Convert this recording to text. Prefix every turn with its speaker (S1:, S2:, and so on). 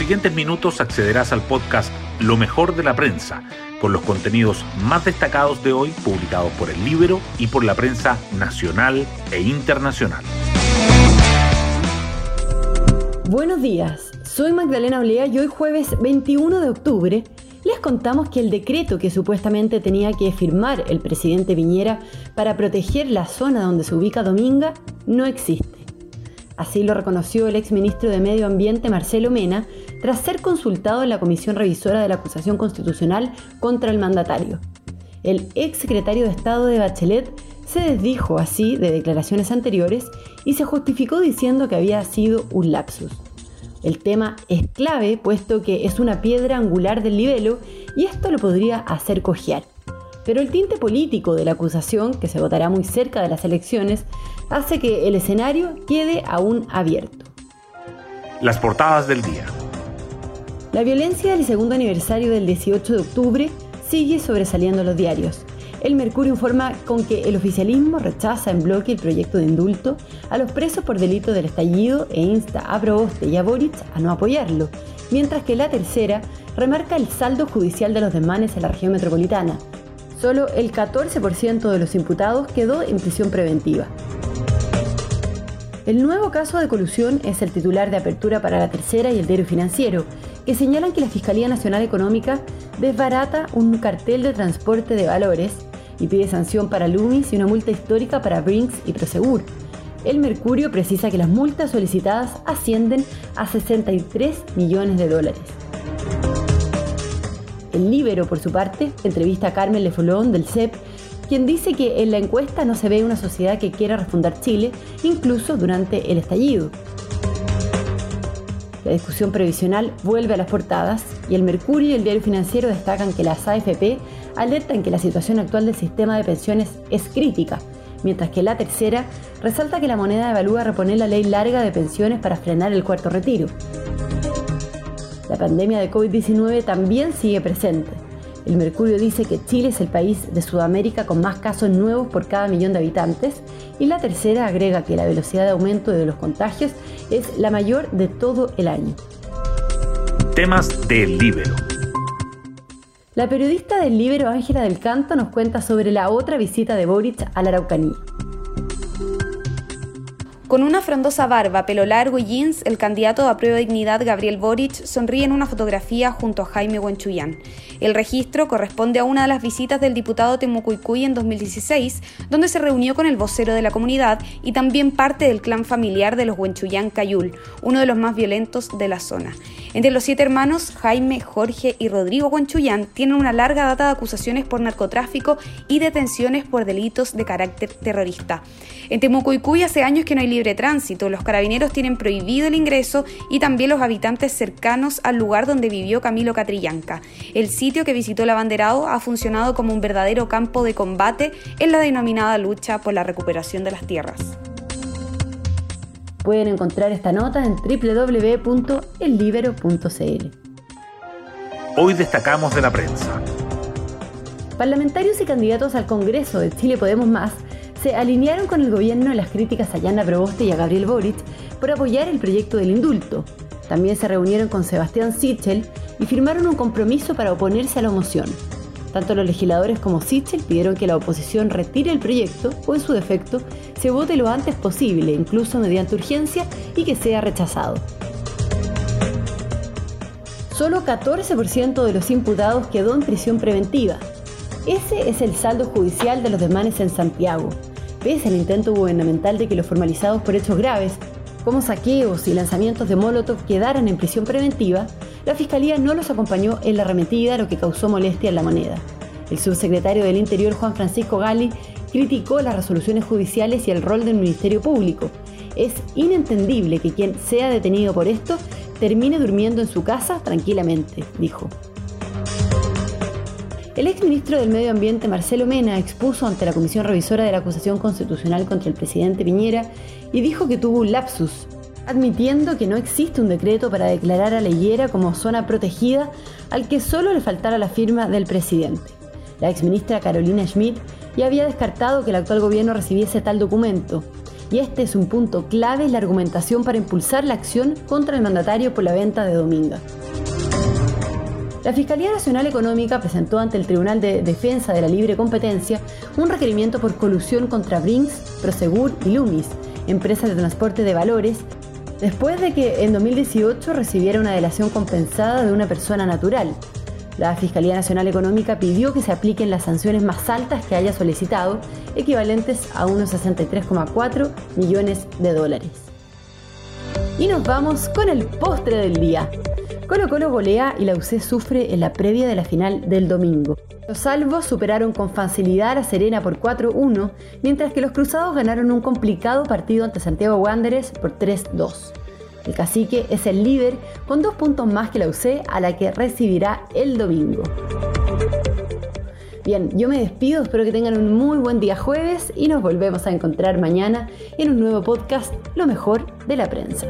S1: siguientes minutos accederás al podcast Lo mejor de la prensa, con los contenidos más destacados de hoy publicados por el Libro y por la prensa nacional e internacional.
S2: Buenos días, soy Magdalena Olea y hoy jueves 21 de octubre les contamos que el decreto que supuestamente tenía que firmar el presidente Piñera para proteger la zona donde se ubica Dominga no existe. Así lo reconoció el exministro de Medio Ambiente Marcelo Mena tras ser consultado en la Comisión Revisora de la Acusación Constitucional contra el mandatario. El ex secretario de Estado de Bachelet se desdijo así de declaraciones anteriores y se justificó diciendo que había sido un lapsus. El tema es clave puesto que es una piedra angular del libelo y esto lo podría hacer cojear. Pero el tinte político de la acusación, que se votará muy cerca de las elecciones, hace que el escenario quede aún abierto.
S1: Las portadas del día.
S2: La violencia del segundo aniversario del 18 de octubre sigue sobresaliendo los diarios. El Mercurio informa con que el oficialismo rechaza en bloque el proyecto de indulto a los presos por delito del estallido e insta a Proboste y a Boric a no apoyarlo, mientras que la tercera remarca el saldo judicial de los desmanes en la región metropolitana. Solo el 14% de los imputados quedó en prisión preventiva. El nuevo caso de colusión es el titular de apertura para la tercera y el diario financiero, que señalan que la Fiscalía Nacional Económica desbarata un cartel de transporte de valores y pide sanción para Loomis y una multa histórica para Brinks y Prosegur. El Mercurio precisa que las multas solicitadas ascienden a 63 millones de dólares. El Libero, por su parte, entrevista a Carmen Lefolón del CEP, quien dice que en la encuesta no se ve una sociedad que quiera refundar Chile, incluso durante el estallido. La discusión previsional vuelve a las portadas y el Mercurio y el Diario Financiero destacan que las AFP alertan que la situación actual del sistema de pensiones es crítica, mientras que la tercera resalta que la moneda evalúa reponer la ley larga de pensiones para frenar el cuarto retiro. La pandemia de COVID-19 también sigue presente. El Mercurio dice que Chile es el país de Sudamérica con más casos nuevos por cada millón de habitantes y la tercera agrega que la velocidad de aumento de los contagios es la mayor de todo el año.
S1: Temas del Libero.
S2: La periodista del Libero Ángela del Canto nos cuenta sobre la otra visita de Boric a la Araucanía.
S3: Con una frondosa barba, pelo largo y jeans, el candidato a prueba de dignidad Gabriel Boric sonríe en una fotografía junto a Jaime Huenchuyán. El registro corresponde a una de las visitas del diputado Temucuicuy en 2016, donde se reunió con el vocero de la comunidad y también parte del clan familiar de los Huenchuyán Cayul, uno de los más violentos de la zona. Entre los siete hermanos, Jaime, Jorge y Rodrigo Huenchuyán tienen una larga data de acusaciones por narcotráfico y detenciones por delitos de carácter terrorista. En Temucuicuy hace años que no hay libre tránsito, los carabineros tienen prohibido el ingreso y también los habitantes cercanos al lugar donde vivió Camilo Catrillanca. El sitio que visitó el abanderado ha funcionado como un verdadero campo de combate en la denominada lucha por la recuperación de las tierras.
S2: Pueden encontrar esta nota en www.ellibero.cl.
S1: Hoy destacamos de la prensa.
S2: Parlamentarios y candidatos al Congreso de Chile Podemos Más se alinearon con el gobierno en las críticas a Yana Proboste y a Gabriel Boric por apoyar el proyecto del indulto. También se reunieron con Sebastián Sichel y firmaron un compromiso para oponerse a la moción. Tanto los legisladores como Sichel pidieron que la oposición retire el proyecto o, en su defecto, se vote lo antes posible, incluso mediante urgencia, y que sea rechazado. Solo 14% de los imputados quedó en prisión preventiva. Ese es el saldo judicial de los demanes en Santiago, pese al intento gubernamental de que los formalizados por hechos graves, como saqueos y lanzamientos de Molotov, quedaran en prisión preventiva, la Fiscalía no los acompañó en la arremetida, lo que causó molestia en la moneda. El subsecretario del Interior, Juan Francisco Gali, criticó las resoluciones judiciales y el rol del Ministerio Público. Es inentendible que quien sea detenido por esto termine durmiendo en su casa tranquilamente, dijo. El exministro del Medio Ambiente, Marcelo Mena, expuso ante la Comisión Revisora de la Acusación Constitucional contra el presidente Piñera y dijo que tuvo un lapsus, admitiendo que no existe un decreto para declarar a la como zona protegida al que solo le faltara la firma del presidente. La exministra Carolina Schmidt ya había descartado que el actual gobierno recibiese tal documento. Y este es un punto clave en la argumentación para impulsar la acción contra el mandatario por la venta de Dominga. La Fiscalía Nacional Económica presentó ante el Tribunal de Defensa de la Libre Competencia un requerimiento por colusión contra Brinks, Prosegur y Lumis, empresas de transporte de valores, después de que en 2018 recibiera una delación compensada de una persona natural. La Fiscalía Nacional Económica pidió que se apliquen las sanciones más altas que haya solicitado, equivalentes a unos 63,4 millones de dólares. Y nos vamos con el postre del día. Colo Colo golea y la UC sufre en la previa de la final del domingo. Los salvos superaron con facilidad a Serena por 4-1, mientras que los cruzados ganaron un complicado partido ante Santiago Wanderers por 3-2. El cacique es el líder con dos puntos más que la UC a la que recibirá el domingo. Bien, yo me despido, espero que tengan un muy buen día jueves y nos volvemos a encontrar mañana en un nuevo podcast, Lo mejor de la prensa.